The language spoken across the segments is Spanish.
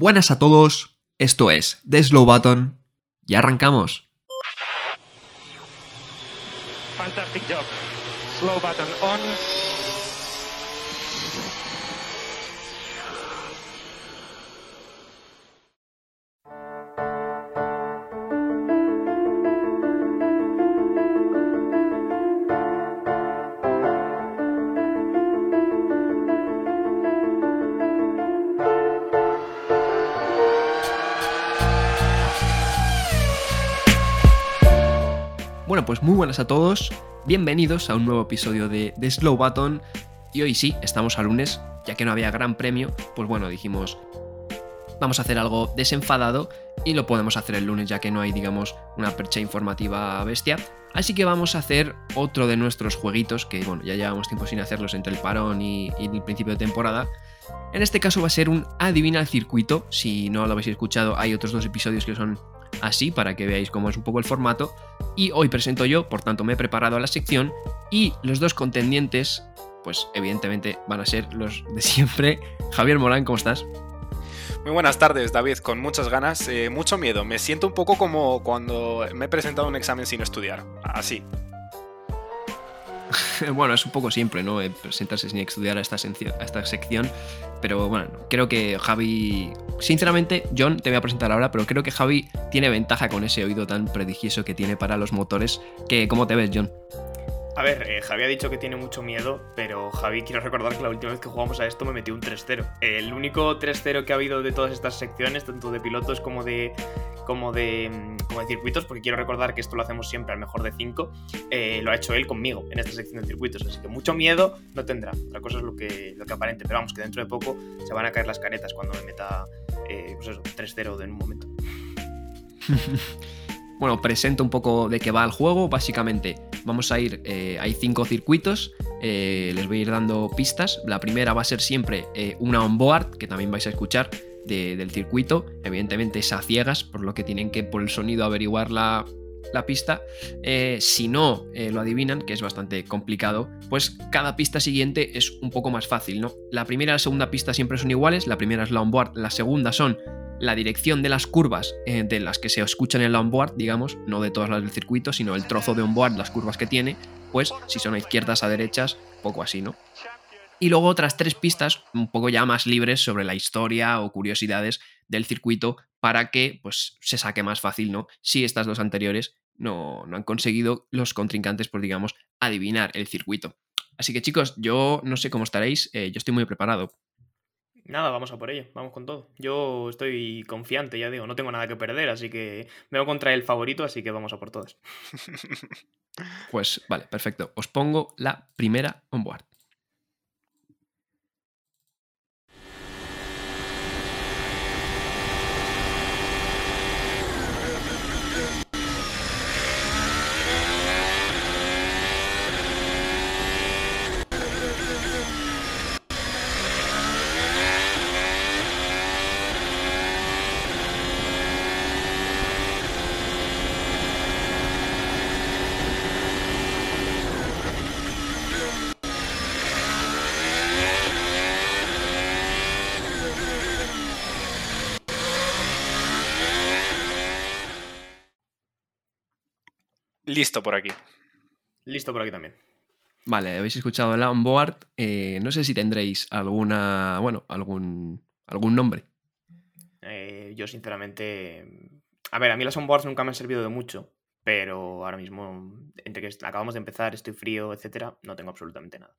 Buenas a todos, esto es The Slow Button. Y arrancamos. Pues muy buenas a todos, bienvenidos a un nuevo episodio de The Slow Button y hoy sí, estamos a lunes, ya que no había gran premio, pues bueno, dijimos, vamos a hacer algo desenfadado y lo podemos hacer el lunes ya que no hay, digamos, una percha informativa bestia. Así que vamos a hacer otro de nuestros jueguitos, que bueno, ya llevamos tiempo sin hacerlos entre el parón y, y el principio de temporada. En este caso va a ser un adivina el circuito. Si no lo habéis escuchado, hay otros dos episodios que son así para que veáis cómo es un poco el formato. Y hoy presento yo, por tanto me he preparado la sección y los dos contendientes, pues evidentemente van a ser los de siempre. Javier Morán, ¿cómo estás? Muy buenas tardes, David, con muchas ganas, eh, mucho miedo. Me siento un poco como cuando me he presentado un examen sin estudiar. Así. bueno, es un poco siempre, ¿no? Eh, Presentarse sin estudiar a esta sección. Pero bueno, creo que Javi. Sinceramente, John te voy a presentar ahora, pero creo que Javi tiene ventaja con ese oído tan prodigioso que tiene para los motores. Que, ¿Cómo te ves, John? A ver, eh, Javi ha dicho que tiene mucho miedo, pero Javi, quiero recordar que la última vez que jugamos a esto me metió un 3-0. El único 3-0 que ha habido de todas estas secciones, tanto de pilotos como de como de, mm, circuitos, porque quiero recordar que esto lo hacemos siempre al mejor de 5, lo ha hecho él conmigo en esta sección de circuitos, así que mucho miedo no tendrá. Otra cosa es lo que, lo que aparente, pero vamos, que dentro de poco se van a caer las caretas cuando me meta eh, pues eso, 3-0 en un momento. Bueno, presento un poco de qué va el juego. Básicamente, vamos a ir. eh, hay cinco circuitos. eh, les voy a ir dando pistas. La primera va a ser siempre eh, una onboard, que también vais a escuchar de- del circuito. Evidentemente es a ciegas, por lo que tienen que por el sonido averiguar la, pista. Si no lo adivinan, que es bastante complicado, pues cada pista siguiente es un poco más fácil, ¿no? La primera y la segunda pista siempre son iguales. La primera es la onboard, la segunda son la dirección de las curvas eh, de las que se escuchan en la onboard, digamos, no de todas las del circuito, sino el trozo de onboard, las curvas que tiene, pues si son a izquierdas, a derechas, poco así, ¿no? Y luego otras tres pistas un poco ya más libres sobre la historia o curiosidades del circuito para que pues se saque más fácil, ¿no? Si estas dos anteriores no, no han conseguido los contrincantes, pues digamos, adivinar el circuito. Así que chicos, yo no sé cómo estaréis, eh, yo estoy muy preparado. Nada, vamos a por ello, vamos con todo. Yo estoy confiante, ya digo, no tengo nada que perder, así que me voy contra el favorito, así que vamos a por todas. Pues vale, perfecto. Os pongo la primera onboard. Listo por aquí. Listo por aquí también. Vale, habéis escuchado la onboard. eh, no sé si tendréis alguna, bueno, algún, algún nombre. Eh, yo sinceramente... A ver, a mí las onboards nunca me han servido de mucho, pero ahora mismo, entre que acabamos de empezar, estoy frío, etcétera, no tengo absolutamente nada.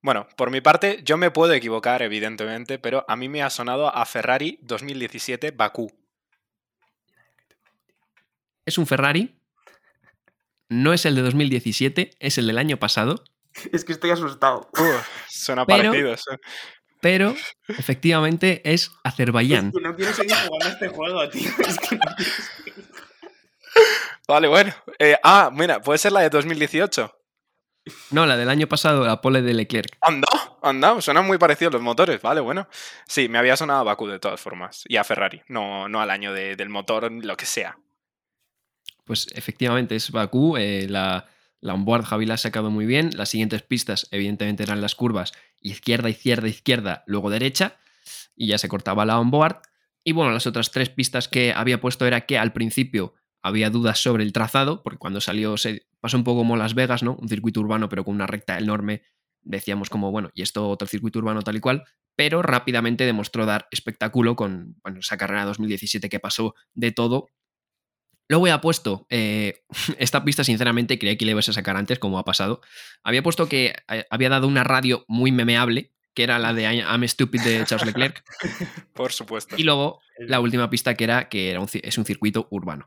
Bueno, por mi parte, yo me puedo equivocar, evidentemente, pero a mí me ha sonado a Ferrari 2017 Bakú. Es un Ferrari. No es el de 2017, es el del año pasado. Es que estoy asustado. Uf, suena Pero- parecido. Pero efectivamente es Azerbaiyán. Es que no quiero seguir jugando a este juego, tío. Es que no quiero. Vale, bueno. Eh, ah, mira, puede ser la de 2018. No, la del año pasado, la pole de Leclerc. Anda, anda, suenan muy parecidos los motores, vale, bueno. Sí, me había sonado a Bakú de todas formas. Y a Ferrari, no, no al año de- del motor, lo que sea. Pues efectivamente es Bakú. eh, la, la onboard Javi la ha sacado muy bien. Las siguientes pistas, evidentemente, eran las curvas izquierda, izquierda, izquierda, luego derecha. y ya se cortaba la onboard. Y bueno, las otras tres pistas que había puesto era que al principio había dudas sobre el trazado, porque cuando salió se pasó un poco como Las Vegas, ¿no? Un circuito urbano, pero con una recta enorme. Decíamos como, bueno, y esto otro circuito urbano tal y cual, pero rápidamente demostró dar espectáculo con bueno, esa carrera 2017 que pasó de todo. Luego había puesto, eh, esta pista sinceramente creía que le ibas a sacar antes, como ha pasado. Había puesto que eh, había dado una radio muy memeable, que era la de I'm Stupid de Charles Leclerc. Por supuesto. Y luego la última pista que era que era un, es un circuito urbano.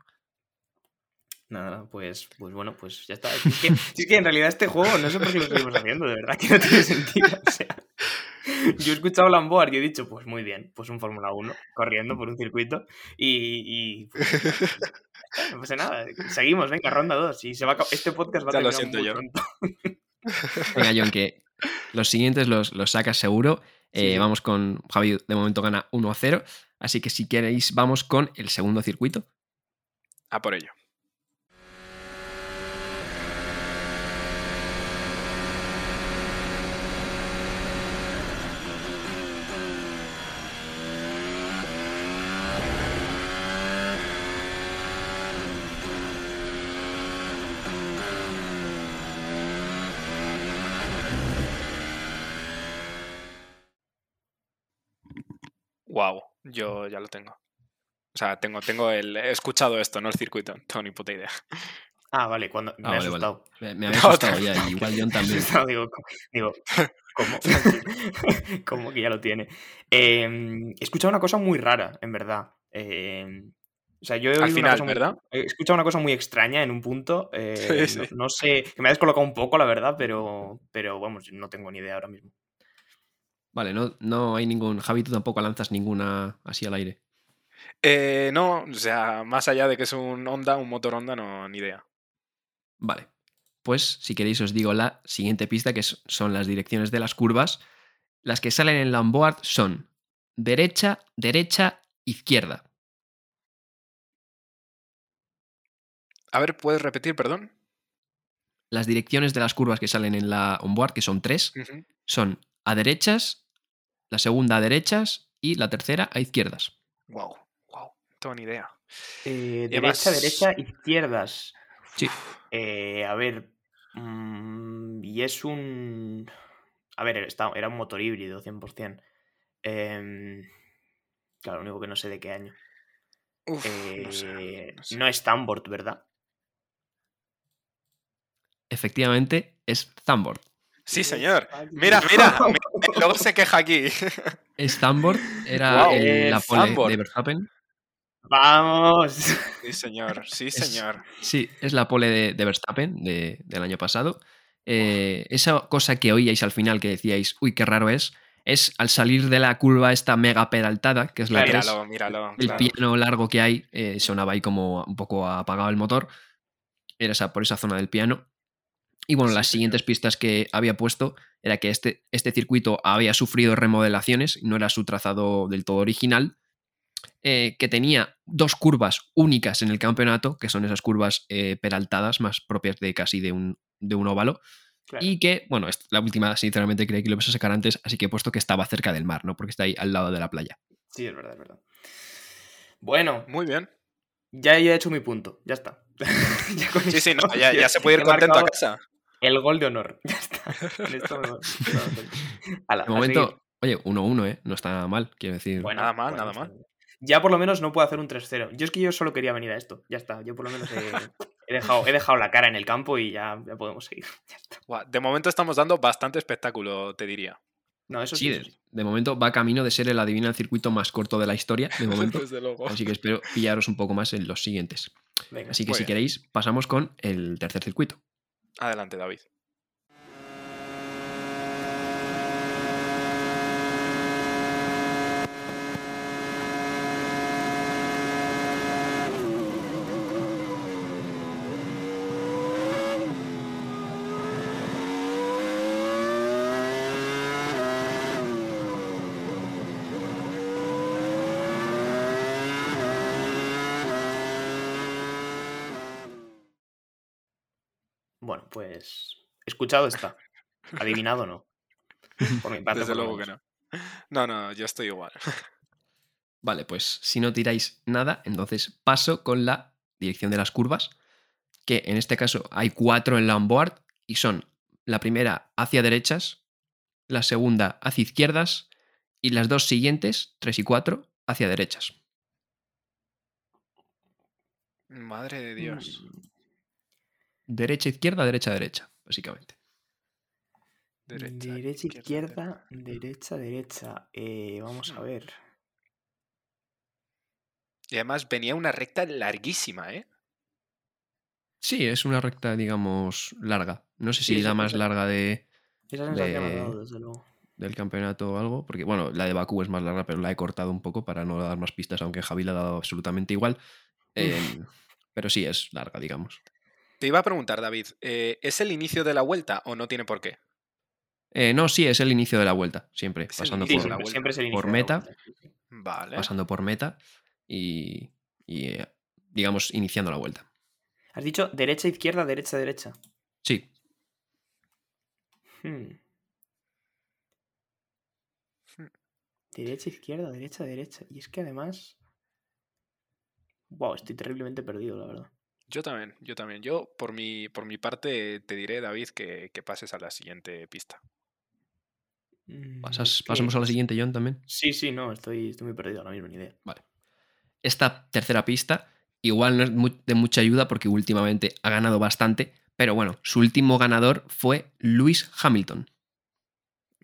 Nada, pues, pues bueno, pues ya está. Es que, es que, en realidad este juego no sé por qué lo seguimos haciendo, de verdad que no tiene sentido. O sea, yo he escuchado Lamboard y he dicho, pues muy bien, pues un Fórmula 1 corriendo por un circuito y, y pues, no pasa nada. Seguimos, venga, ronda 2 y se va a, este podcast va a Ya lo terminar siento muy yo. pronto. Venga, John, que los siguientes los, los sacas seguro. Sí, Eh, sí. Vamos con Javi, de momento gana 1 a 0. Así que si queréis, vamos con el segundo circuito. A por ello. Wow, yo ya lo tengo. O sea, tengo, tengo el. He escuchado esto, no el circuito. No tengo ni puta idea. Ah, vale, cuando me Ah, he vale, vale. asustado. Me, me había No, asustado ya, igual John Me he también. asustado, digo, digo, ¿cómo? ¿Cómo que ya lo tiene? Eh, he escuchado una cosa muy rara, en verdad. Eh, o sea, yo he Al oído una final, cosa muy- ¿verdad? He escuchado una cosa muy extraña en un punto. eh, Sí, no, sí. no sé, que me ha descolocado un poco, la verdad, pero, pero vamos, no tengo ni idea ahora mismo. Vale, no, no hay ningún. Javi, tú tampoco lanzas ninguna así al aire. Eh, no, o sea, más allá de que es un Honda, un motor Honda, no, ni idea. Vale. Pues si queréis os digo la siguiente pista, que son las direcciones de las curvas. Las que salen en la onboard son derecha, derecha, izquierda. A ver, ¿puedes repetir, perdón? Las direcciones de las curvas que salen en la onboard, que son tres, son a derechas, la segunda a derechas y la tercera a izquierdas. Wow, wow, no tengo ni idea. Eh, derecha, derecha, izquierdas. Sí. Eh, a ver. mm, y es un. A ver, está- era un motor híbrido, 100%. Em, claro, lo único que no sé de qué año. Uf, Eh, no sé, no sé. no es Tambord, ¿verdad? Efectivamente, es Thunboard. Sí, señor. Mira, mira, mira, luego se queja aquí. Es Thunboard, era el- la pole de Verstappen. ¡Vamos! Sí, señor, sí, Es- señor. Sí, es la pole de, de Verstappen de- del año pasado. Eh, esa cosa que oíais al final que decíais, uy, qué raro es, es al salir de la curva esta mega pedaltada, que es la 3, Míralo, míralo. el claro. piano largo que hay, eh, sonaba ahí como un poco apagado el motor. Era esa, por esa zona del piano. Y bueno, Sí, las señor. siguientes pistas que había puesto era que este, este circuito había sufrido remodelaciones, no era su trazado del todo original, eh, que tenía dos curvas únicas en el campeonato, que son esas curvas eh, peraltadas, más propias de casi de un, de un óvalo, Claro. y que, bueno, la última sinceramente creí que lo ibas a sacar antes, así que he puesto que estaba cerca del mar, ¿no? Porque está ahí al lado de la playa. Sí, es verdad, es verdad. Bueno, Muy bien. ya, ya he hecho mi punto, ya está. Ya Sí, sí, no, ya, ya se puede ir contento a casa. El gol de honor. Ya está. Con esto me voy. Ala, De momento, seguir. oye, 1-1, ¿eh? No está nada mal, quiero decir. Bueno, Nada mal, bueno, nada mal. Ya por lo menos no puedo hacer un 3-0. Yo es que yo solo quería venir a esto. Ya está. Yo por lo menos he, he dejado, he dejado la cara en el campo y ya, ya podemos seguir. Ya está. Guau, De momento estamos dando bastante espectáculo, te diría. No, eso Sí, sí. de, eso sí. de momento va camino de ser el adivina el circuito más corto de la historia, de momento. Desde luego. Así que espero pillaros un poco más en los siguientes. Venga. Así que si bien. queréis, pasamos con el tercer circuito. Adelante, David. Pues. Escuchado está. Adivinado no. Por mi parte, Desde por luego que no. No, no, yo estoy igual. Vale, pues si no tiráis nada, entonces paso con la dirección de las curvas, que en este caso hay cuatro en la onboard y son la primera hacia derechas, la segunda hacia izquierdas y las dos siguientes, tres y cuatro, hacia derechas. Madre de Dios. Mm, Derecha, izquierda, derecha, derecha, básicamente. Derecha, Derecha, izquierda, derecha, derecha. Eh, vamos a Hmm. ver. Y además venía una recta larguísima, ¿eh? Sí, es una recta, digamos, larga. No sé si sí, la más larga de, Esa De- dado, desde luego. del campeonato o algo, porque bueno, la de Bakú es más larga, pero la he cortado un poco para no dar más pistas, aunque Javi la ha dado absolutamente igual. Em, pero sí, es larga, digamos. Te iba a preguntar, David, eh, ¿es el inicio de la vuelta o no tiene por qué? Eh, no, sí, es el inicio de la vuelta, siempre, Es el pasando por, siempre, vuelta. siempre es el inicio por meta. Vale. pasando por meta y, y, eh, digamos, iniciando la vuelta. Has dicho derecha, izquierda, derecha, derecha. Sí, Hmm. Hmm. Derecha, izquierda, derecha, derecha. Y es que además. Wow, estoy terriblemente perdido, la verdad. Yo también, yo también. Yo, por mi, por mi parte, te diré, David, que, que pases a la siguiente pista. Mm, pasas- que- pasamos a la siguiente, John, también. Sí, sí, no, estoy, estoy muy perdido ahora mismo, ni idea. Esta tercera pista igual no es de mucha ayuda porque últimamente ha ganado bastante, pero bueno, su último ganador fue Lewis Hamilton.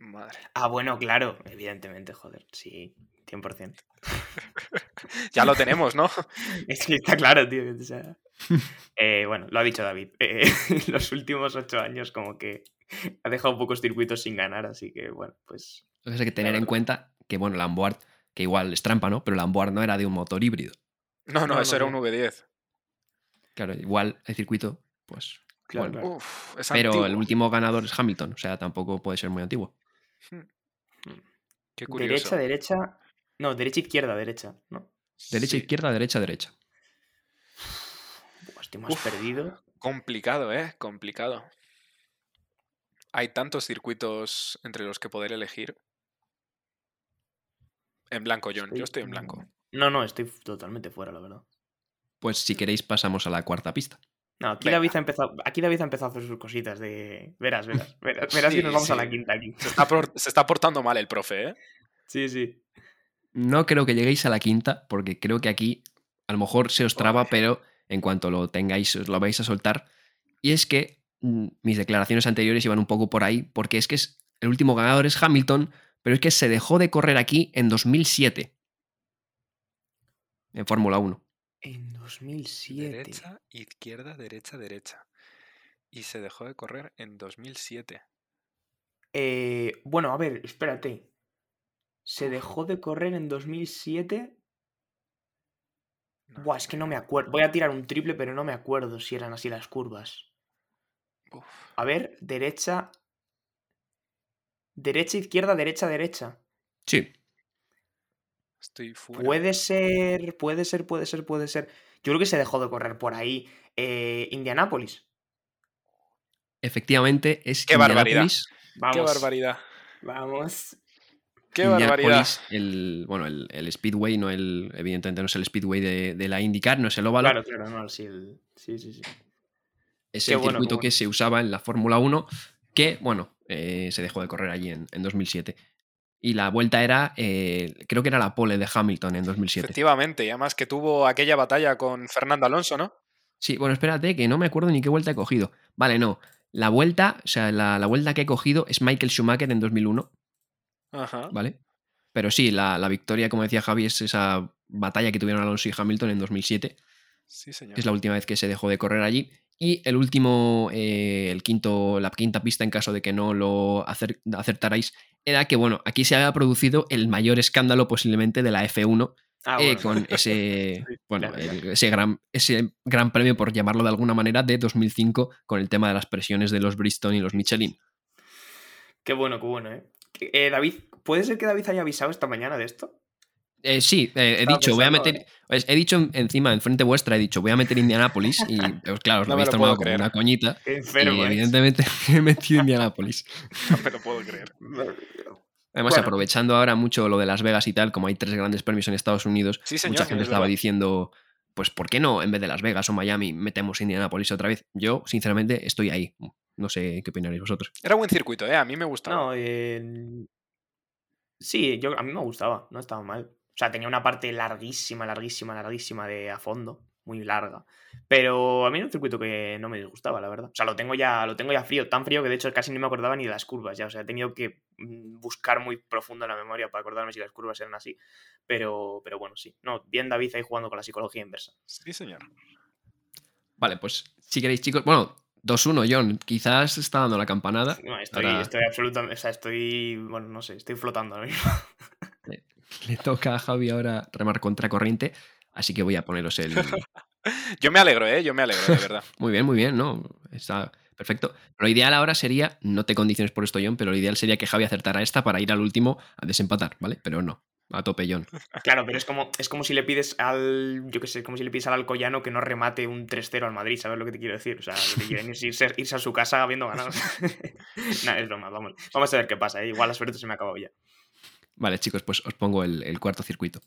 Madre. Ah, bueno, claro, evidentemente, joder, sí, 100%. Ya lo tenemos, ¿no? Es que está claro, tío. o sea, eh, bueno, lo ha dicho David. eh, los últimos ocho años como que ha dejado pocos circuitos sin ganar, así que bueno, pues... Entonces hay que tener en cuenta que, bueno, la onboard, que igual es trampa, ¿no? Pero la onboard no era de un motor híbrido. No, no, No, eso no, era no. un V10. Claro, igual el circuito, pues... Claro, Bueno, claro. Uf, es Pero antiguo. el último ganador es Hamilton, o sea, tampoco puede ser muy antiguo. Qué curioso. Derecha, derecha... No, derecha, izquierda, derecha, ¿no? Derecha, Sí, izquierda, derecha, derecha. Estoy más Uf. perdido. Complicado, ¿eh? Complicado. Hay tantos circuitos entre los que poder elegir. En blanco, John. Yo estoy en blanco. No, no, estoy totalmente fuera, la verdad. Pues si queréis pasamos a la cuarta pista. No, aquí Venga. David, ha empezado, aquí David ha empezado a hacer sus cositas de... Verás, verás, verás, verás nos vamos a la quinta aquí. Se está, por- se está portando mal el profe, ¿eh? Sí, sí. No creo que lleguéis a la quinta, porque creo que aquí a lo mejor se os traba, pero en cuanto lo tengáis, os lo vais a soltar. Y es que mm, mis declaraciones anteriores iban un poco por ahí, porque es que es, el último ganador es Hamilton, pero es que se dejó de correr aquí en 2007. En Fórmula 1. En 2007. Derecha, izquierda, derecha, derecha. Y se dejó de correr en 2007. Eh, bueno, a ver, espérate. Se dejó de correr en 2007. No, Buah, es que no me acuerdo. Voy a tirar un triple, pero no me acuerdo si eran así las curvas. uf. A ver, derecha. Derecha, izquierda, derecha, derecha. Sí, Estoy fuera. Puede ser, puede ser, puede ser, puede ser. Yo creo que se dejó de correr por ahí. Eh, Indianápolis. efectivamente es Qué barbaridad. Vamos. ¡Qué barbaridad! Vamos. ¡Qué barbaridad! El, bueno, el, el Speedway, no el, evidentemente no es el Speedway de, de la IndyCar, no es el óvalo, Claro, claro, no, sí, el- sí, sí, sí. es Qué el bueno, circuito bueno. que se usaba en la Fórmula 1, que, bueno, eh, se dejó de correr allí en, en 2007. Y la vuelta era, eh, creo que era la pole de Hamilton en 2007. Efectivamente, y además que tuvo aquella batalla con Fernando Alonso, ¿no? Sí, bueno, espérate, que no me acuerdo ni qué vuelta he cogido. Vale, no. La vuelta, o sea, la, la vuelta que he cogido es Michael Schumacher en 2001, Ajá. ¿vale? Pero sí, la, la victoria, como decía Javi, es esa batalla que tuvieron Alonso y Hamilton en 2007. Sí, señor. es la última vez que se dejó de correr allí. Y el último, eh, el quinto, la quinta pista, en caso de que no lo acer- acertarais, era que, bueno, aquí se había producido el mayor escándalo posiblemente de la F1, Ah, eh, bueno. con ese, Sí, bueno, claro, ese, gran, ese gran premio, por llamarlo de alguna manera, de 2005, con el tema de las presiones de los Bristol y los Michelin. Qué bueno, qué bueno, ¿eh? Eh, David, ¿puede ser que David haya avisado esta mañana de esto? Eh, sí, eh, he dicho, voy a meter. he dicho en- encima, enfrente vuestra, he dicho, voy a meter Indianapolis. Y pues, claro, os lo No me habéis lo tomado como una coñita. Qué enfermo, y evidentemente he metido Indianapolis. No me lo puedo creer. Además, Bueno. aprovechando ahora mucho lo de Las Vegas y tal, como hay tres grandes premios en Estados Unidos, Sí, señor, mucha gente es estaba verdad. diciendo, pues, ¿por qué no en vez de Las Vegas o Miami metemos Indianapolis otra vez? Yo, sinceramente, estoy ahí. No sé qué opinaréis vosotros. Era buen circuito, ¿eh? A mí me gustaba. No, eh, sí, yo, a mí me gustaba, no estaba mal. O sea, tenía una parte larguísima, larguísima, larguísima de a fondo, muy larga. Pero a mí era un circuito que no me disgustaba, la verdad. O sea, lo tengo ya, lo tengo ya frío, tan frío que de hecho casi ni me acordaba ni de las curvas ya. O sea, he tenido que mm, buscar muy profundo en la memoria para acordarme si las curvas eran así. Pero, pero bueno, sí. No, bien David ahí jugando con la psicología inversa. Sí, señor. Vale, pues, si queréis, chicos. Bueno, 2-1, John. Quizás está dando la campanada. No, estoy, Ahora- estoy absolutamente, o sea, estoy, bueno, no sé, estoy flotando ahora mismo. Le toca a Javi ahora remar contra corriente. Así que voy a poneros el. Yo me alegro, ¿eh? Yo me alegro, de verdad. Muy bien, muy bien, ¿no? Está perfecto. Lo ideal ahora sería, no te condiciones por esto, John, pero lo ideal sería que Javi acertara esta para ir al último a desempatar, ¿vale? Pero no, a tope, John. Claro, pero es como, es como si le pides al. Yo qué sé, como si le pides al Alcoyano que no remate un 3-0 al Madrid, ¿sabes lo que te quiero decir? O sea, lo que quieren es irse, irse a su casa habiendo ganado. Nada, es broma, vamos. Vamos a ver qué pasa, ¿eh? Igual la suerte se me ha acabado ya. Vale, chicos, pues os pongo el, el cuarto circuito.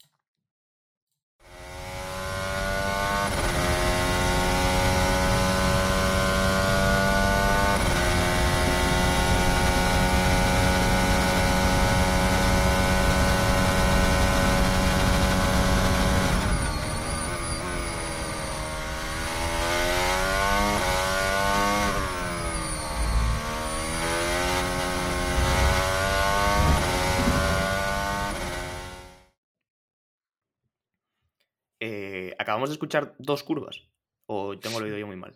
Eh, Acabamos de escuchar dos curvas. O tengo el oído yo muy mal.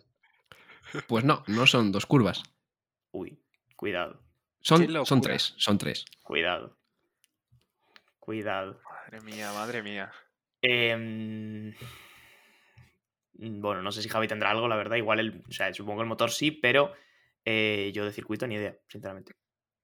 Pues no, no son dos curvas. Uy, cuidado, Son, son tres, son tres. cuidado. Cuidado. Madre mía, madre mía. Em, Bueno, no sé si Javi tendrá algo, la verdad. Igual, el, o sea, supongo el motor sí, pero eh, yo de circuito ni idea, sinceramente.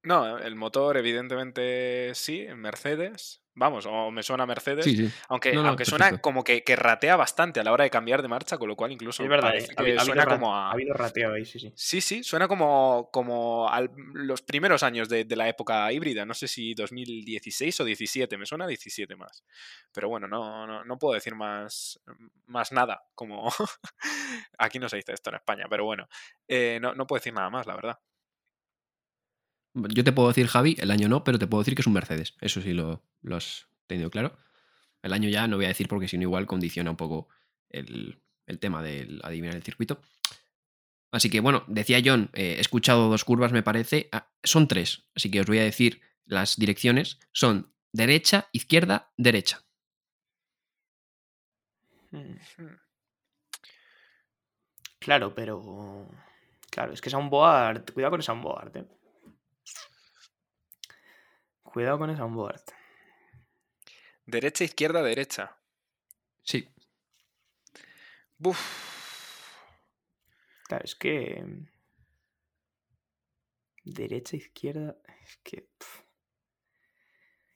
No, el motor, evidentemente sí, en Mercedes. Vamos, o me suena Mercedes. Sí, sí. Aunque, No, no, aunque suena como que, que ratea bastante a la hora de cambiar de marcha, con lo cual incluso es verdad, eh, ha, que habido- ha suena como ha habido rateo ahí, sí, sí. Sí, sí, suena como, como a los primeros años de, de la época híbrida. No sé si 2016 o 17, me suena a 17 más. Pero bueno, no, no, no puedo decir más, más nada, como aquí no se dice esto en España, pero bueno, eh, no, no puedo decir nada más, la verdad. Yo te puedo decir, Javi, el año no, pero te puedo decir que es un Mercedes. Eso sí lo, lo has tenido claro. El año ya no voy a decir porque si no igual condiciona un poco el, el tema del adivinar el circuito. Así que bueno, decía John, eh, he escuchado dos curvas, me parece. Ah, son tres, así que os voy a decir las direcciones. Son derecha, izquierda, derecha. Claro, pero. Claro, es que Soundboard. Cuidado con Soundboard, eh. Cuidado con Soundboard. Derecha, izquierda, derecha. Sí, Buf. Claro, es que. Derecha, izquierda. Es que.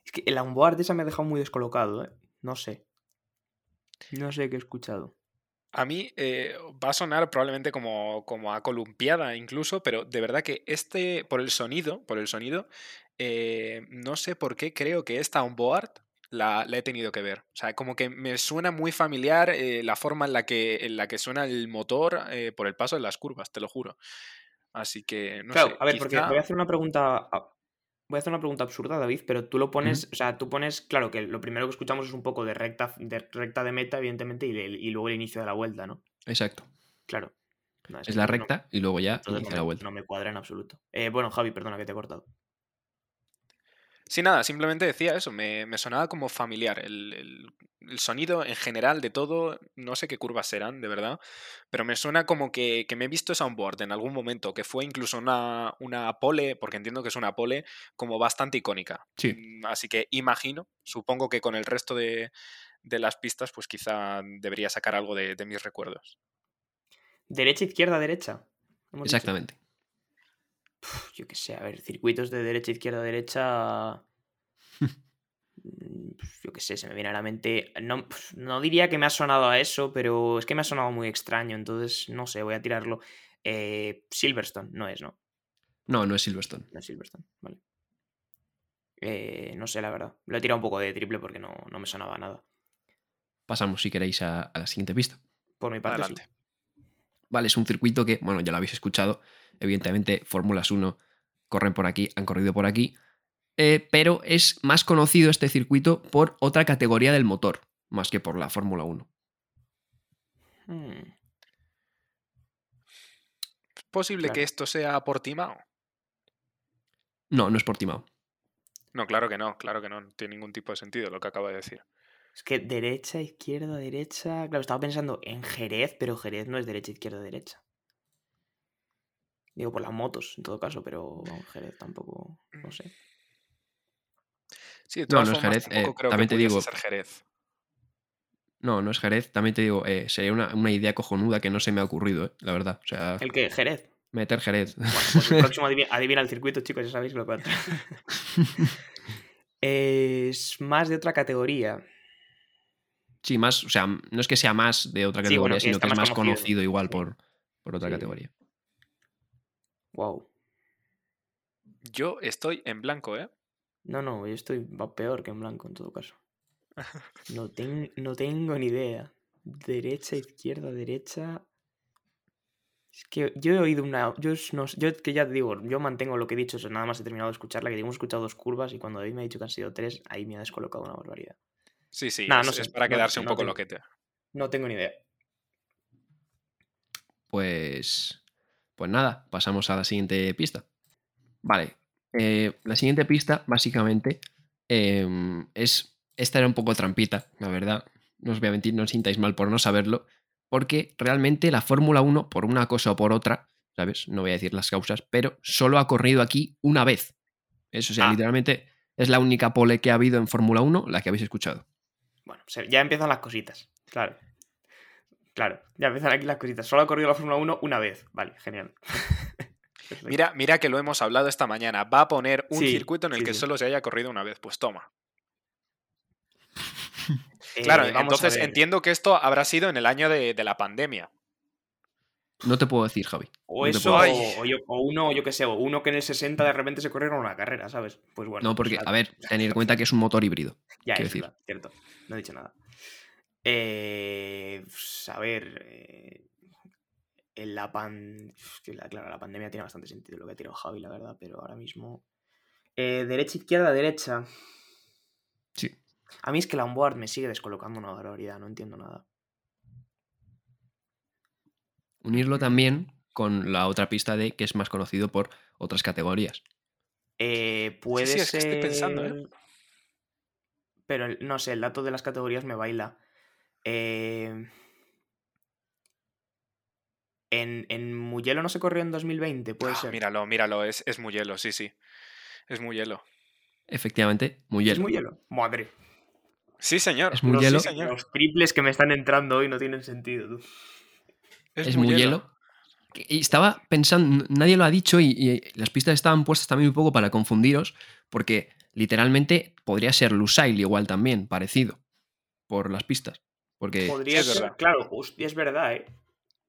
Es que el onboard esa me ha dejado muy descolocado, ¿eh? No sé. No sé qué he escuchado. A mí eh, va a sonar probablemente como, como a columpiada incluso, pero de verdad que este, por el sonido, por el sonido, eh, no sé por qué creo que esta onboard la, la he tenido que ver. O sea, como que me suena muy familiar eh, la forma en la que, en la que suena el motor eh, por el paso de las curvas, te lo juro. Así que, no claro, sé. a ver, porque voy a hacer una pregunta. a- Voy a hacer una pregunta absurda, David, pero tú lo pones, o sea, tú pones, claro, que lo primero que escuchamos es un poco de recta de, recta de meta, evidentemente, y, luego el inicio de la vuelta, ¿no? exacto. Claro. No, Es que la no- recta y luego ya no la me- vuelta. no me cuadra en absoluto. Eh, bueno, Javi, perdona que te he cortado. Sí, nada, simplemente decía eso, me, me sonaba como familiar. El, el- el sonido en general de todo, no sé qué curvas serán, de verdad, pero me suena como que, que me he visto esa onboard en algún momento, que fue incluso una, una pole, porque entiendo que es una pole, como bastante icónica. Sí. Mm, Así que imagino, supongo que con el resto de, de las pistas, pues quizá debería sacar algo de, de mis recuerdos. Derecha, izquierda, derecha. dicho. Yo qué sé, a ver, circuitos de derecha, izquierda, derecha. Mm, Yo qué sé, se me viene a la mente. No, no diría que me ha sonado a eso, pero es que me ha sonado muy extraño, entonces no sé, voy a tirarlo. Eh, Silverstone, no es, ¿no? No, no es Silverstone. No es Silverstone, vale. Eh, no sé, la verdad. Lo he tirado un poco de triple porque no, no me sonaba nada. Pasamos, si queréis, a, a la siguiente pista. Por mi parte, sí. Vale, es un circuito que, bueno, ya lo habéis escuchado. Evidentemente, Fórmulas 1 corren por aquí, han corrido por aquí. eh, pero es más conocido este circuito por otra categoría del motor, más que por la Fórmula 1. Hmm. ¿Es posible Claro. que esto sea por Timao? No, no es por Timao. No, claro que no, claro que no. No tiene ningún tipo de sentido lo que acabo de decir. Es que derecha, izquierda, derecha. Claro, estaba pensando en Jerez, pero Jerez no es derecha, izquierda, derecha. Digo, por las motos, en todo caso, pero Jerez tampoco, no sé. Sí, de No, todas no es formas, Jerez, eh, creo también que te digo- ser Jerez. No, no es Jerez. También te digo, eh, sería una, una idea cojonuda que no se me ha ocurrido, eh, la verdad. O sea, ¿El que Jerez? meter Jerez. Bueno, pues el próximo adivi- adivina el circuito, chicos, ya sabéis lo que va a traer. Es más de otra categoría. Sí, más, o sea, no es que sea más de otra Sí, categoría, bueno, que sino que es más conocido. conocido, igual Sí. por, por otra Sí. categoría. Wow. Yo estoy en blanco, ¿eh? No, no, yo estoy peor que en blanco en todo caso. No, ten- no tengo ni idea. Derecha, izquierda, derecha. Es que yo he oído una. Yo, es- no, sé- yo que ya te digo, yo mantengo lo que he dicho, o sea, nada más he terminado de escucharla, que hemos escuchado dos curvas y cuando David me ha dicho que han sido tres, ahí me ha descolocado una barbaridad. Sí, sí, Nah, es, no sé, es para no- quedarse un poco tengo- loquete. No tengo ni idea. Pues. Pues nada, pasamos a la siguiente pista. Vale. eh, la siguiente pista, básicamente, em, es. Esta era un poco trampita, la verdad. No os voy a mentir, no os sintáis mal por no saberlo. Porque realmente la Fórmula 1, por una cosa o por otra, ¿sabes? No voy a decir las causas, pero solo ha corrido aquí una vez. Eso, o sea, Ah. literalmente es la única pole que ha habido en Fórmula 1, la que habéis escuchado. Bueno, ya empiezan las cositas. Claro. Claro, ya empiezan aquí las cositas. Solo ha corrido la Fórmula 1 una vez. Vale, genial. Mira, mira que lo hemos hablado esta mañana. Va a poner un Sí, circuito en el sí, que sí. solo se haya corrido una vez. Pues toma. Eh, Claro, a entonces entiendo que esto habrá sido en el año de, de la pandemia. No te puedo decir, Javi. O No eso, o, yo- o uno, yo qué sé, o uno que en el 60 de repente se corrieron una carrera, ¿sabes? Pues bueno. No, pues porque, a ver, tener en cuenta que es un motor híbrido. Ya, es decir. verdad, cierto. No he dicho nada. Eh, pues, a ver. eh, en la pan. claro, la pandemia tiene bastante sentido lo que ha tirado Javi, la verdad, pero ahora mismo. Eh, derecha, izquierda, derecha. Sí. A mí es que la onboard me sigue descolocando una barbaridad, no entiendo nada. Unirlo también con la otra pista de que es más conocido por otras categorías. Eh, puede sí, es ser. que estoy pensando, ¿eh? Pero el- no sé, el dato de las categorías me baila. Eh, En, en Mugello no se corrió en 2020, puede Ah, ser. Míralo, míralo, es, es muy hielo, sí, sí. Es muy hielo. Efectivamente, muy ¿Es hielo. Mugello? Madre. Sí, señor. Es hielo. Sí, señor. Los triples que me están entrando hoy no tienen sentido, tú. Es, muy hielo. Y estaba pensando, nadie lo ha dicho y, y las pistas estaban puestas también un poco para confundiros, porque literalmente podría ser Lusail igual también, parecido, por las pistas. Porque Podría es ser, verdad. claro, hostia, es verdad, ¿eh?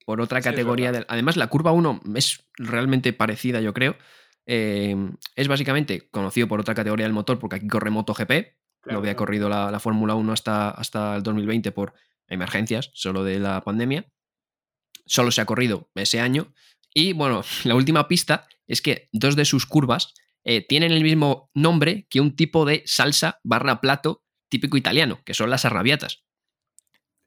por otra Sí, categoría. además, la curva 1 es realmente parecida, yo creo. Eh, es básicamente conocido por otra categoría del motor, porque aquí corre MotoGP. Claro, no había claro. corrido la, la Fórmula 1 hasta, hasta el 2020 por emergencias, solo de la pandemia. Solo se ha corrido ese año. Y bueno, la última pista es que dos de sus curvas eh, tienen el mismo nombre que un tipo de salsa barra plato típico italiano, que son las arrabiatas.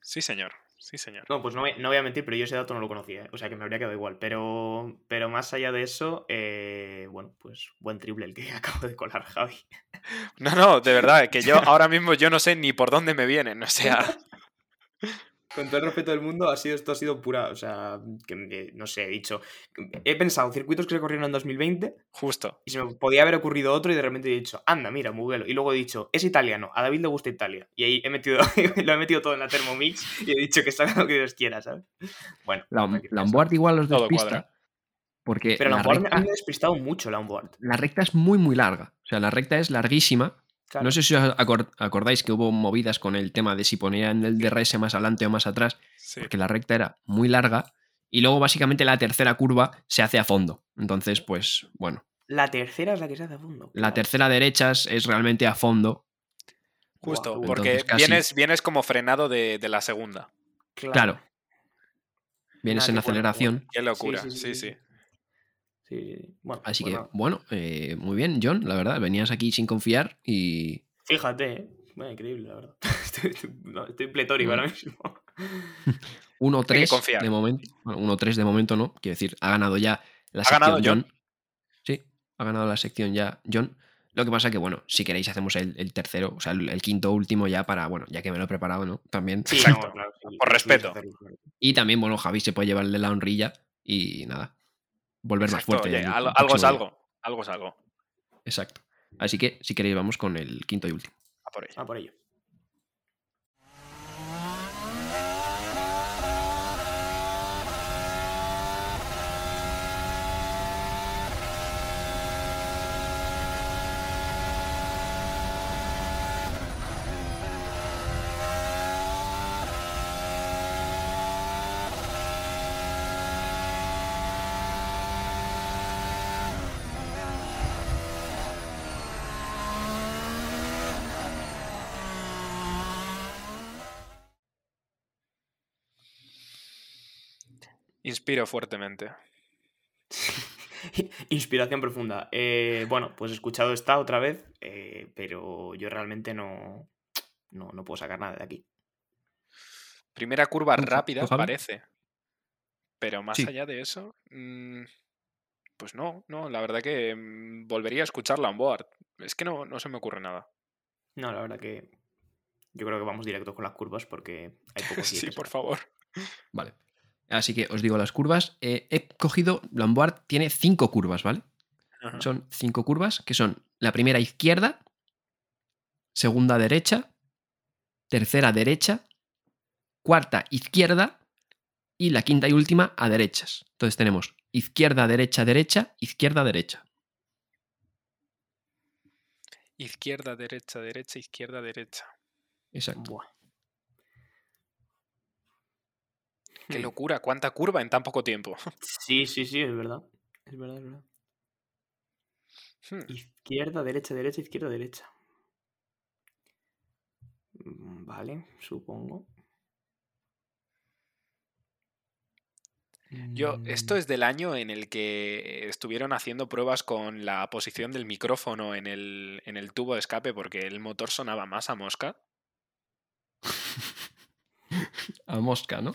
Sí, señor. Sí, señor. No, pues no, voy- no voy a mentir, pero yo ese dato no lo conocía, ¿eh? o sea que me habría quedado igual. Pero, pero más allá de eso, eh, bueno, pues buen triple el que acabo de colar, Javi. No, no, de verdad, que yo ahora mismo yo no sé ni por dónde me vienen. O sea, Con todo el respeto del mundo, ha sido, esto ha sido pura, o sea, que, no sé, he dicho. He pensado circuitos que se corrieron en 2020 justo. y se me podía haber ocurrido otro y de repente he dicho, anda, mira, Mugello. Y luego he dicho, es italiano, a David le gusta Italia. Y ahí he metido, lo he metido todo en la Thermomix y he dicho que salga lo que Dios quiera, ¿sabes? Bueno, La, onboard igual los cuadra. Porque Pero la a recta, me ha despistado mucho la onboard. la recta es muy, muy larga. O sea, la recta es larguísima. Claro. No sé si os acor- acordáis que hubo movidas con el tema de si ponían el DRS más adelante o más atrás, Sí. porque la recta era muy larga. Y luego, básicamente, la tercera curva se hace a fondo. Entonces, pues, bueno, la tercera es la que se hace a fondo. La tercera derecha es, realmente a fondo. Justo, porque entonces casi- vienes, vienes como frenado de, de la segunda. Claro. Vienes Nada, en aceleración. bueno. Qué locura. Sí, Sí, sí, sí. sí, Sí. Bueno, Así pues que, nada. bueno, eh, muy bien, John, la verdad. Venías aquí sin confiar y. Fíjate, ¿eh? Bueno, increíble, la verdad. Estoy, no, estoy pletórico ahora mismo. 1-3 confiar. de momento. Bueno, 1-3 de momento no. Quiero decir, ha ganado ya la ¿Ha sección ganado John. John? Sí, ha ganado la sección ya John. Lo que pasa que, bueno, si queréis hacemos el, el tercero, o sea, el, el quinto último ya para, bueno, ya que me lo he preparado, ¿no? También. Sí, Exacto. no, claro, sí, Por respeto. Y también, bueno, Javi se puede llevar el de la honrilla y nada. Volver más fuerte. oye, al- algo es algo. Algo es algo. Exacto. Así que, si queréis, vamos con el quinto y último. A por ello. Ah, por ello. Inspiro fuertemente. Inspiración profunda. Eh, bueno, pues he escuchado esta otra vez, eh, pero yo realmente no, no, no puedo sacar nada de aquí. Primera curva ¿Tú, Ju- rápida, parece. Pero más Sí. allá de eso, mm, pues no, no, la verdad que mm, volvería a escucharla on board. Es que no, no se me ocurre nada. No, la verdad que yo creo que vamos directo con las curvas porque hay poco sí, por favor. Vale. Así que os digo las curvas. Eh, he cogido, Lombard tiene cinco curvas, ¿vale? Ajá. Son cinco curvas, que son la primera izquierda, segunda derecha, tercera derecha, cuarta izquierda y la quinta y última a derechas. Entonces tenemos izquierda, derecha, derecha, izquierda, derecha. Izquierda, derecha, derecha, izquierda, derecha. Exacto. Buah. Qué Hmm. locura, cuánta curva en tan poco tiempo. Sí, sí, sí, es verdad. Es verdad, es verdad. Hmm, Izquierda, derecha, derecha, izquierda, derecha. Mm, Vale, supongo. Yo, esto Mm, es del año en el que estuvieron haciendo pruebas con la posición del micrófono en el, en el tubo de escape porque el motor sonaba más a mosca. A mosca, ¿no?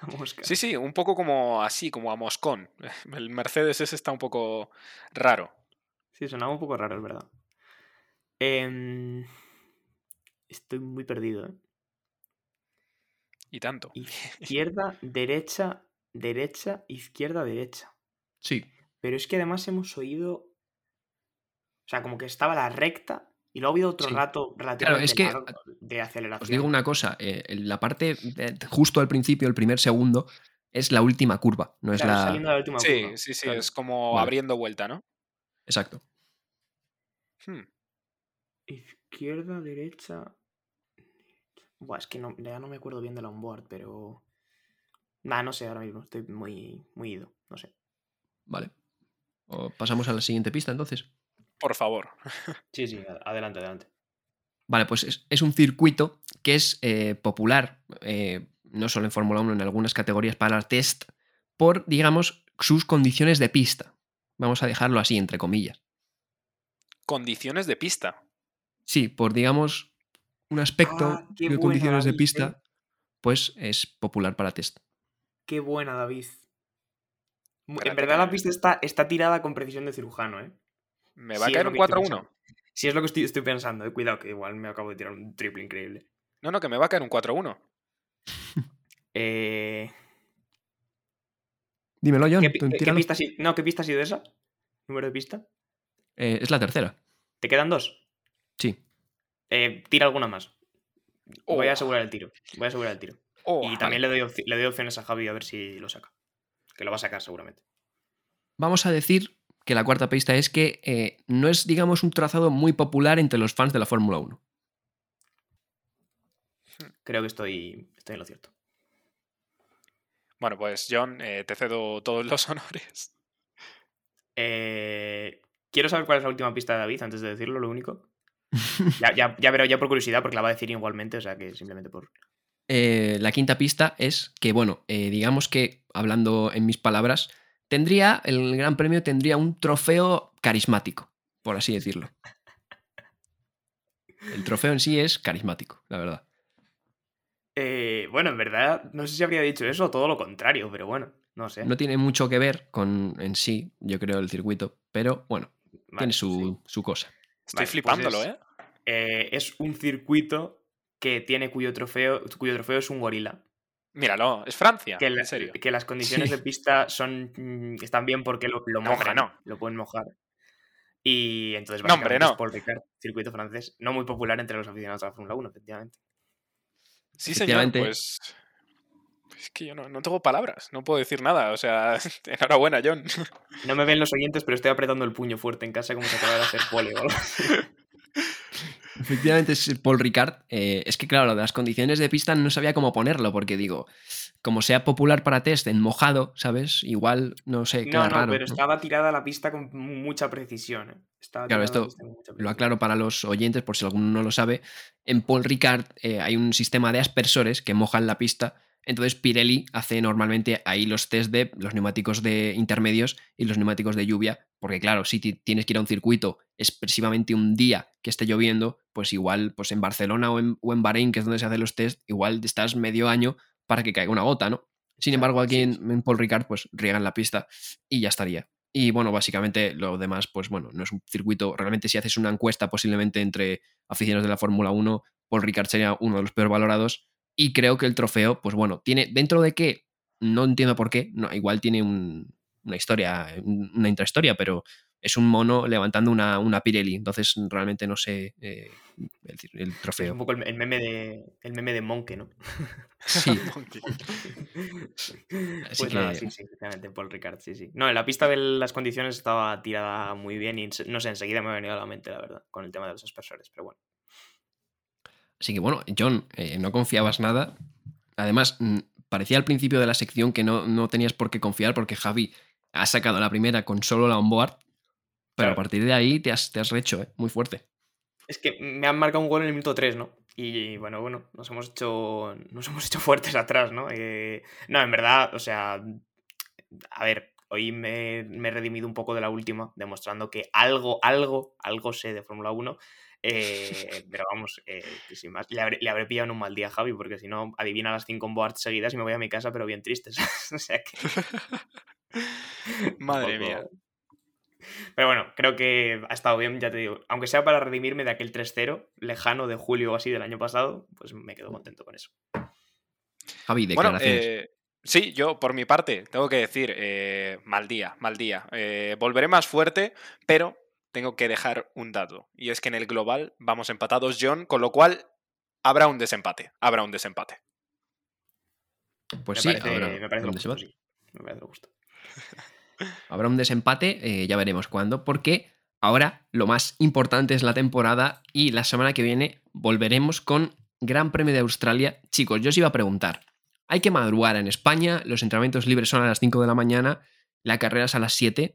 Sí, sí, un poco como así, como a moscón. El Mercedes ese está un poco raro. Sí, sonaba un poco raro, es verdad. Em, Estoy muy perdido, ¿eh? Y tanto. Izquierda, derecha, derecha, izquierda, derecha. Sí. Pero es que además hemos oído. O sea, como que estaba la recta y luego ha habido otro Sí. rato relativamente es que, de aceleración. Os digo una cosa, eh, en la parte de- justo al principio, el primer segundo, es la última curva, no es Claro, la... saliendo de la última Sí, curva. sí, sí, Claro. es como Vale. abriendo vuelta, ¿no? Exacto. Hmm, Izquierda, derecha. Buah, es que no, ya no me acuerdo bien de la onboard, pero. Nah, no sé ahora mismo. Estoy muy, muy ido. No sé. Vale. O pasamos a la siguiente pista entonces. Por favor. Sí, sí, adelante, adelante. Vale, pues es, es un circuito que es eh, popular, eh, no solo en Fórmula 1, en algunas categorías para test, por, digamos, sus condiciones de pista. Vamos a dejarlo así, entre comillas. Condiciones de pista. Sí, por, digamos, un aspecto Ah, de condiciones de pista, pues es popular para test. Qué buena, David. En verdad la pista está, está tirada con precisión de cirujano, ¿eh? Me va Sí, a caer un que estoy 4-1. pensando. Sí, es lo que estoy, estoy pensando. eh. Cuidado, que igual me acabo de tirar un triple increíble. No, no, que me va a caer un 4-1. Eh, Dímelo, John. ¿qué, pista ha sido- no, ¿qué pista ha sido esa? ¿Número de pista? Eh, es la tercera. ¿Te quedan dos? Sí. Eh, tira alguna más. Voy a Oh. asegurar el tiro. Voy a asegurar el tiro. Oh, y también le, doy le doy opciones a Javi a ver si lo saca. Que lo va a sacar seguramente. Vamos a decir que la cuarta pista es que eh, no es, digamos, un trazado muy popular entre los fans de la Fórmula 1. Creo que estoy, estoy en lo cierto. Bueno, pues John, eh, te cedo todos los honores. Eh, quiero saber cuál es la última pista de David antes de decirlo, lo único. ya, ya, ya, pero ya por curiosidad, porque la va a decir igualmente, o sea que simplemente por. Eh, la quinta pista es que, bueno, eh, digamos que, hablando en mis palabras, tendría, el Gran Premio tendría un trofeo carismático, por así decirlo. El trofeo en sí es carismático, la verdad. Eh, bueno, en verdad, no sé si habría dicho eso o todo lo contrario, pero bueno, no sé. No tiene mucho que ver con en sí, yo creo, el circuito, pero bueno, Vale, tiene su, su cosa. Estoy Vale, pues flipándolo, es- ¿eh? Eh, es un circuito que tiene cuyo trofeo, cuyo trofeo es un gorila. Míralo, es Francia, Que, la- en serio. que las condiciones Sí. de pista son mm, están bien porque lo, lo No, hombre, mojan, no. lo pueden mojar. Y entonces No, hombre, básicamente es no. Paul Ricard, circuito francés, no muy popular entre los aficionados a la Fórmula 1, efectivamente. Sí, señor, pues... Es que yo no, no tengo palabras, no puedo decir nada. O sea, enhorabuena, John. No me ven los oyentes, pero estoy apretando el puño fuerte en casa como si acabara de hacer pole o algo así. Efectivamente es Paul Ricard. Eh, es que, claro, lo de las condiciones de pista no sabía cómo ponerlo, porque digo, como sea popular para test en mojado, ¿sabes? Igual, no sé, queda No, no, raro. pero ¿no? estaba tirada la pista con mucha precisión. ¿eh? Estaba Claro, esto Lo aclaro para los oyentes, por si alguno no lo sabe. En Paul Ricard eh, hay un sistema de aspersores que mojan la pista. Entonces Pirelli hace normalmente ahí los test de los neumáticos de intermedios y los neumáticos de lluvia. Porque claro, si ti- tienes que ir a un circuito expresivamente un día que esté lloviendo, pues igual pues en Barcelona o en, o en Bahrein, que es donde se hacen los test, igual estás medio año para que caiga una gota, ¿no? Sin embargo, aquí en, en Paul Ricard, pues riegan la pista y ya estaría. Y bueno, básicamente lo demás, pues bueno, no es un circuito. Realmente, si haces una encuesta posiblemente entre aficionados de la Fórmula 1, Paul Ricard sería uno de los peor valorados. Y creo que el trofeo, pues bueno, tiene dentro de que no entiendo por qué, no, igual tiene un- una historia, un- una intrahistoria, pero es un mono levantando una, una Pirelli. Entonces, realmente no sé eh, el, el Es trofeo. un poco el, el meme de el meme de Monke, ¿no? Sí, Así pues nada, sí, sí, efectivamente, Paul Ricard, sí, sí. No, en la pista de las condiciones estaba tirada muy bien y no sé, enseguida me ha venido a la mente, la verdad, con el tema de los aspersores, pero bueno. Así que bueno, John, eh, no confiabas nada. Además, mm, parecía al principio de la sección que no, no tenías por qué confiar porque Javi ha sacado la primera con solo la onboard, pero Claro. a partir de ahí te has, te has recho, ¿eh? muy fuerte. Es que me han marcado un gol en el minuto 3, ¿no? Y bueno, bueno, nos hemos hecho, nos hemos hecho fuertes atrás, ¿no? Eh, no, en verdad, o sea, a ver, hoy me, me he redimido un poco de la última, demostrando que algo, algo, algo sé de Fórmula 1. eh, pero vamos, eh, sin más, le habré, le habré pillado en un mal día a Javi, porque si no, adivina las 5 onboards seguidas y me voy a mi casa, pero bien triste. ¿sabes? o sea que. Madre poco- mía. Pero bueno, creo que ha estado bien, ya te digo. Aunque sea para redimirme de aquel 3-0 lejano de julio o así del año pasado, pues me quedo contento con eso. Javi, Bueno, declaraciones. eh, sí, yo por mi parte tengo que decir, eh, mal día, mal día. Eh, volveré más fuerte, pero tengo que dejar un dato. Y es que en el global vamos empatados, John, con lo cual habrá un desempate. Habrá un desempate. pues me sí, parece, habrá, me parece justo, desempate. sí. Me parece justo. Habrá un desempate, eh, ya veremos cuándo, porque ahora lo más importante es la temporada y la semana que viene volveremos con Gran Premio de Australia. Chicos, yo os iba a preguntar, hay que madrugar en España, los entrenamientos libres son a las 5 de la mañana, la carrera es a las 7.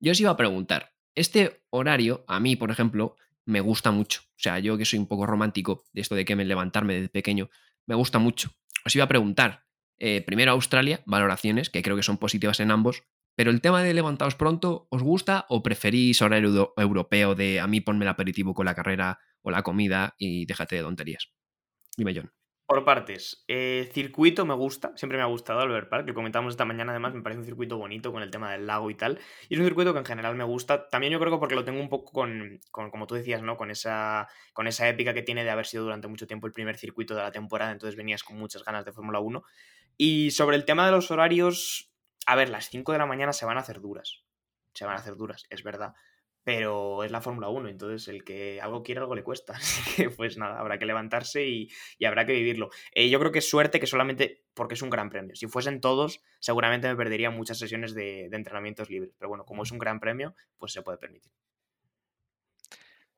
Yo os iba a preguntar, este horario, a mí, por ejemplo, me gusta mucho. O sea, yo que soy un poco romántico de esto de que me levantarme desde pequeño, me gusta mucho. Os iba a preguntar, eh, primero Australia, valoraciones, que creo que son positivas en ambos, pero el tema de levantaos pronto, ¿os gusta o preferís horario euro- europeo de a mí ponme el aperitivo con la carrera o la comida y déjate de tonterías? Dime, John. Por partes, eh, circuito me gusta, siempre me ha gustado Albert Park, que comentamos esta mañana además, me parece un circuito bonito con el tema del lago y tal, y es un circuito que en general me gusta, también yo creo que porque lo tengo un poco con, con, como tú decías, ¿no? Con esa, con esa épica que tiene de haber sido durante mucho tiempo el primer circuito de la temporada, entonces venías con muchas ganas de Fórmula 1. Y sobre el tema de los horarios, a ver, las 5 de la mañana se van a hacer duras, se van a hacer duras, es verdad. Pero es la Fórmula 1, entonces el que algo quiere, algo le cuesta. Así que, pues nada, habrá que levantarse y, y habrá que vivirlo. Eh, yo creo que es suerte que solamente porque es un gran premio. Si fuesen todos, seguramente me perdería muchas sesiones de, de entrenamientos libres. Pero bueno, como es un gran premio, pues se puede permitir.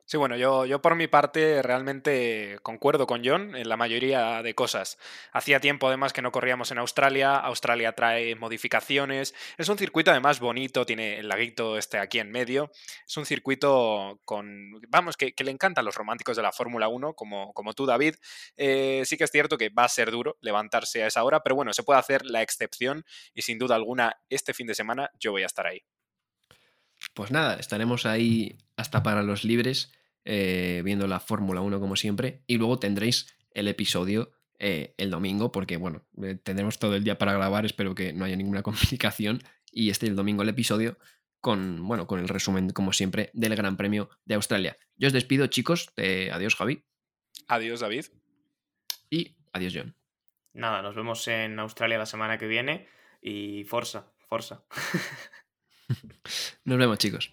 Sí, bueno, yo, yo por mi parte realmente concuerdo con John en la mayoría de cosas. Hacía tiempo además que no corríamos en Australia, Australia trae modificaciones, es un circuito además bonito, tiene el laguito este aquí en medio, es un circuito con, vamos, que, le encantan los románticos de la Fórmula 1, como, como tú David. Eh, sí que es cierto que va a ser duro levantarse a esa hora, pero bueno, se puede hacer la excepción y sin duda alguna este fin de semana yo voy a estar ahí. Pues nada, estaremos ahí hasta para los libres, eh, viendo la Fórmula 1 como siempre, y luego tendréis el episodio eh, el domingo, porque bueno, eh, tendremos todo el día para grabar, espero que no haya ninguna complicación, y este el domingo el episodio con, bueno, con el resumen, como siempre, del Gran Premio de Australia. Yo os despido, chicos, adiós Javi. Adiós David. Y adiós John. Nada, nos vemos en Australia la semana que viene y Forza, Forza. Nos vemos, chicos.